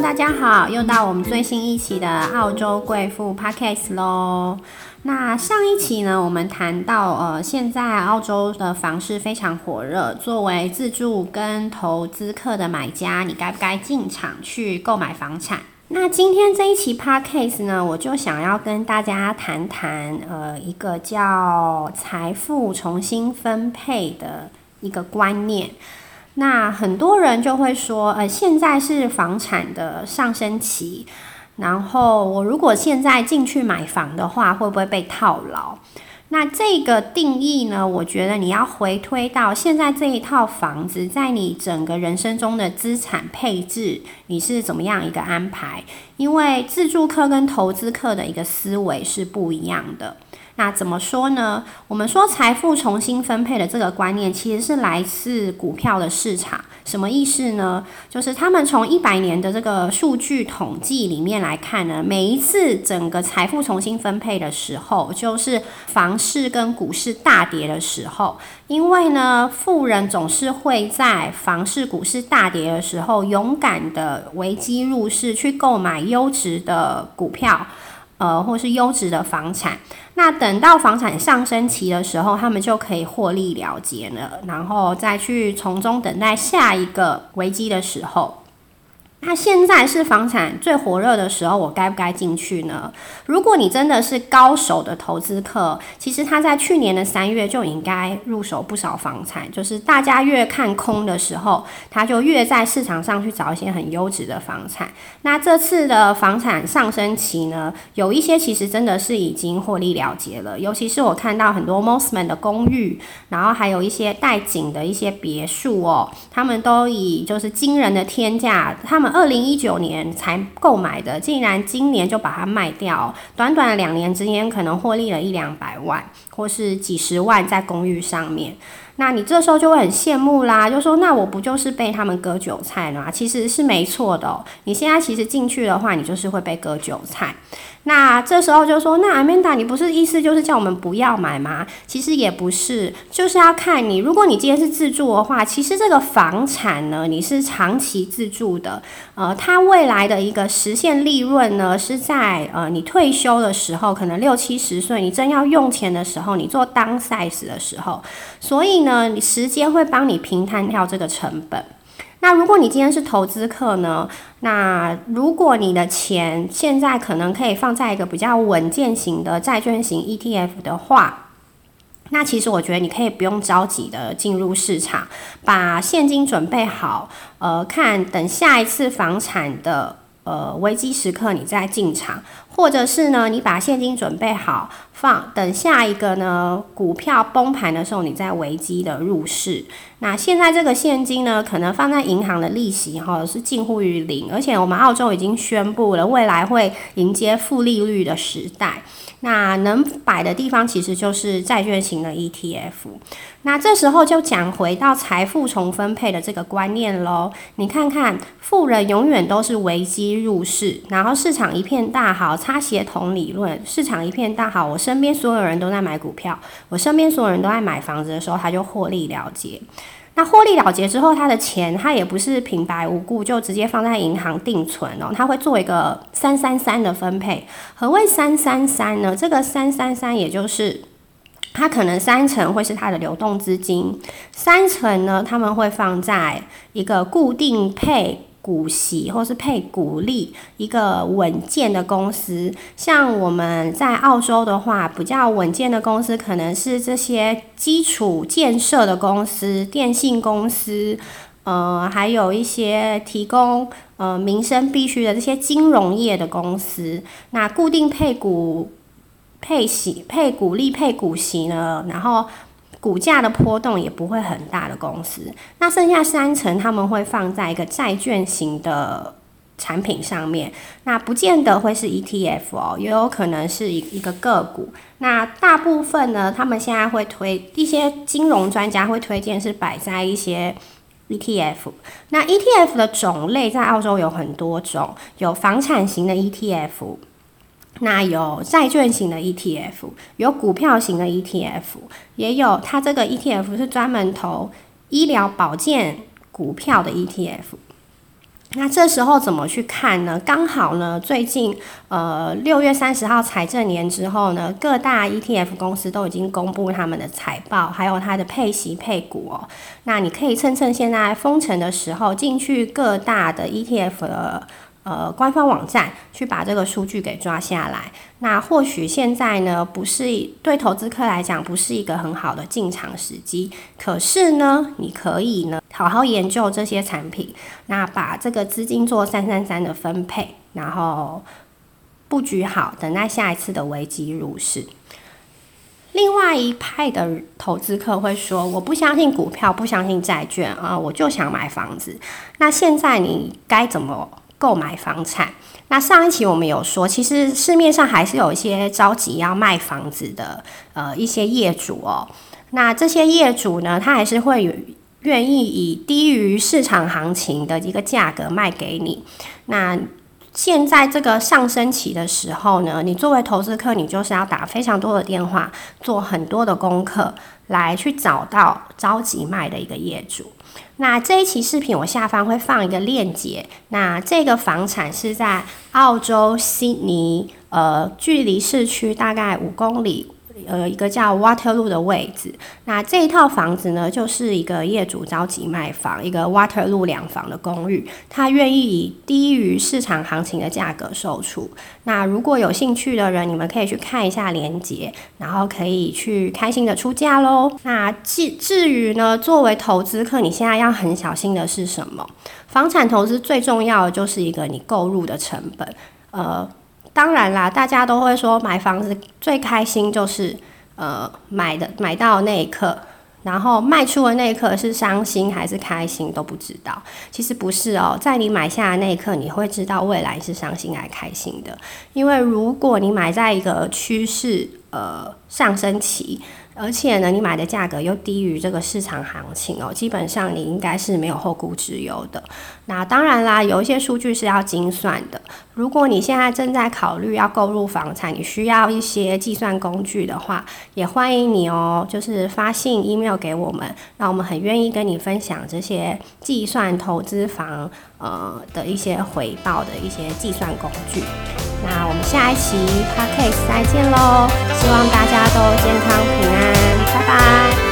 大家好，又到我们最新一期的澳洲贵妇 Podcast 喽。那上一期呢，我们谈到呃，现在澳洲的房市非常火热，作为自住跟投资客的买家，你该不该进场去购买房产？那今天这一期 Podcast 呢，我就想要跟大家谈谈呃，一个叫财富重新分配的一个观念。那很多人就会说，呃，现在是房产的上升期，然后我如果现在进去买房的话，会不会被套牢？那这个定义呢？我觉得你要回推到现在这一套房子，在你整个人生中的资产配置，你是怎么样一个安排？因为自住客跟投资客的一个思维是不一样的。那怎么说呢？我们说财富重新分配的这个观念，其实是来自股票的市场。什么意思呢？就是他们从一百年的这个数据统计里面来看呢，每一次整个财富重新分配的时候，就是房市跟股市大跌的时候。因为呢，富人总是会在房市、股市大跌的时候，勇敢的危机入市，去购买优质的股票。呃，或是优质的房产，那等到房产上升期的时候，他们就可以获利了结了，然后再去从中等待下一个危机的时候。那现在是房产最火热的时候，我该不该进去呢？如果你真的是高手的投资客，其实他在去年的三月就应该入手不少房产。就是大家越看空的时候，他就越在市场上去找一些很优质的房产。那这次的房产上升期呢，有一些其实真的是已经获利了结了。尤其是我看到很多 Mosman 的公寓，然后还有一些带景的一些别墅哦，他们都以就是惊人的天价，他们。二零一九年才购买的，竟然今年就把它卖掉，短短两年之间，可能获利了一两百万，或是几十万在公寓上面。那你这时候就会很羡慕啦，就说那我不就是被他们割韭菜了吗？其实是没错的。你现在其实进去的话，你就是会被割韭菜。那这时候就说，那阿曼达，你不是意思就是叫我们不要买吗？其实也不是，就是要看你，如果你今天是自住的话，其实这个房产呢，你是长期自住的，呃，它未来的一个实现利润呢，是在呃你退休的时候，可能六七十岁，你真要用钱的时候，你做当 size 的时候，所以呢，你时间会帮你平摊掉这个成本。那如果你今天是投资客呢？那如果你的钱现在可能可以放在一个比较稳健型的债券型 ETF 的话，那其实我觉得你可以不用着急的进入市场，把现金准备好，呃，看等下一次房产的呃危机时刻你再进场，或者是呢，你把现金准备好。放等下一个呢，股票崩盘的时候，你再危机的入市。那现在这个现金呢，可能放在银行的利息哈是近乎于零，而且我们澳洲已经宣布了，未来会迎接负利率的时代。那能摆的地方其实就是债券型的 ETF。那这时候就讲回到财富重分配的这个观念喽。你看看，富人永远都是危机入市，然后市场一片大好，擦协同理论，市场一片大好，我身边所有人都在买股票，我身边所有人都在买房子的时候，他就获利了结。那获利了结之后，他的钱他也不是平白无故就直接放在银行定存哦，他会做一个三三三的分配。何谓三三三呢？这个三三三也就是他可能三成会是他的流动资金，三成呢他们会放在一个固定配。股息或是配股利，一个稳健的公司，像我们在澳洲的话，比较稳健的公司可能是这些基础建设的公司、电信公司，呃，还有一些提供呃民生必需的这些金融业的公司。那固定配股、配息、配股利、配股息呢？然后。股价的波动也不会很大的公司，那剩下三成他们会放在一个债券型的产品上面，那不见得会是 ETF 哦，也有可能是一一个个股。那大部分呢，他们现在会推一些金融专家会推荐是摆在一些 ETF。那 ETF 的种类在澳洲有很多种，有房产型的 ETF。那有债券型的 ETF，有股票型的 ETF，也有它这个 ETF 是专门投医疗保健股票的 ETF。那这时候怎么去看呢？刚好呢，最近呃六月三十号财政年之后呢，各大 ETF 公司都已经公布他们的财报，还有它的配息配股哦。那你可以趁趁现在封城的时候，进去各大的 ETF 的。呃，官方网站去把这个数据给抓下来。那或许现在呢，不是对投资客来讲不是一个很好的进场时机。可是呢，你可以呢好好研究这些产品，那把这个资金做三三三的分配，然后布局好，等待下一次的危机入市。另外一派的投资客会说：“我不相信股票，不相信债券啊，我就想买房子。”那现在你该怎么？购买房产，那上一期我们有说，其实市面上还是有一些着急要卖房子的，呃，一些业主哦。那这些业主呢，他还是会愿意以低于市场行情的一个价格卖给你。那现在这个上升期的时候呢，你作为投资客，你就是要打非常多的电话，做很多的功课，来去找到着急卖的一个业主。那这一期视频我下方会放一个链接。那这个房产是在澳洲悉尼，呃，距离市区大概五公里。呃，一个叫 Waterloo 的位置，那这一套房子呢，就是一个业主着急卖房，一个 Waterloo 两房的公寓，他愿意以低于市场行情的价格售出。那如果有兴趣的人，你们可以去看一下链接，然后可以去开心的出价喽。那至至于呢，作为投资客，你现在要很小心的是什么？房产投资最重要的就是一个你购入的成本，呃。当然啦，大家都会说买房子最开心就是呃买的买到那一刻，然后卖出的那一刻是伤心还是开心都不知道。其实不是哦，在你买下的那一刻，你会知道未来是伤心还开心的。因为如果你买在一个趋势呃上升期。而且呢，你买的价格又低于这个市场行情哦，基本上你应该是没有后顾之忧的。那当然啦，有一些数据是要精算的。如果你现在正在考虑要购入房产，你需要一些计算工具的话，也欢迎你哦，就是发信 email 给我们，那我们很愿意跟你分享这些计算投资房呃的一些回报的一些计算工具。那我们下一期 podcast 再见喽！希望大家都健康平安，拜拜。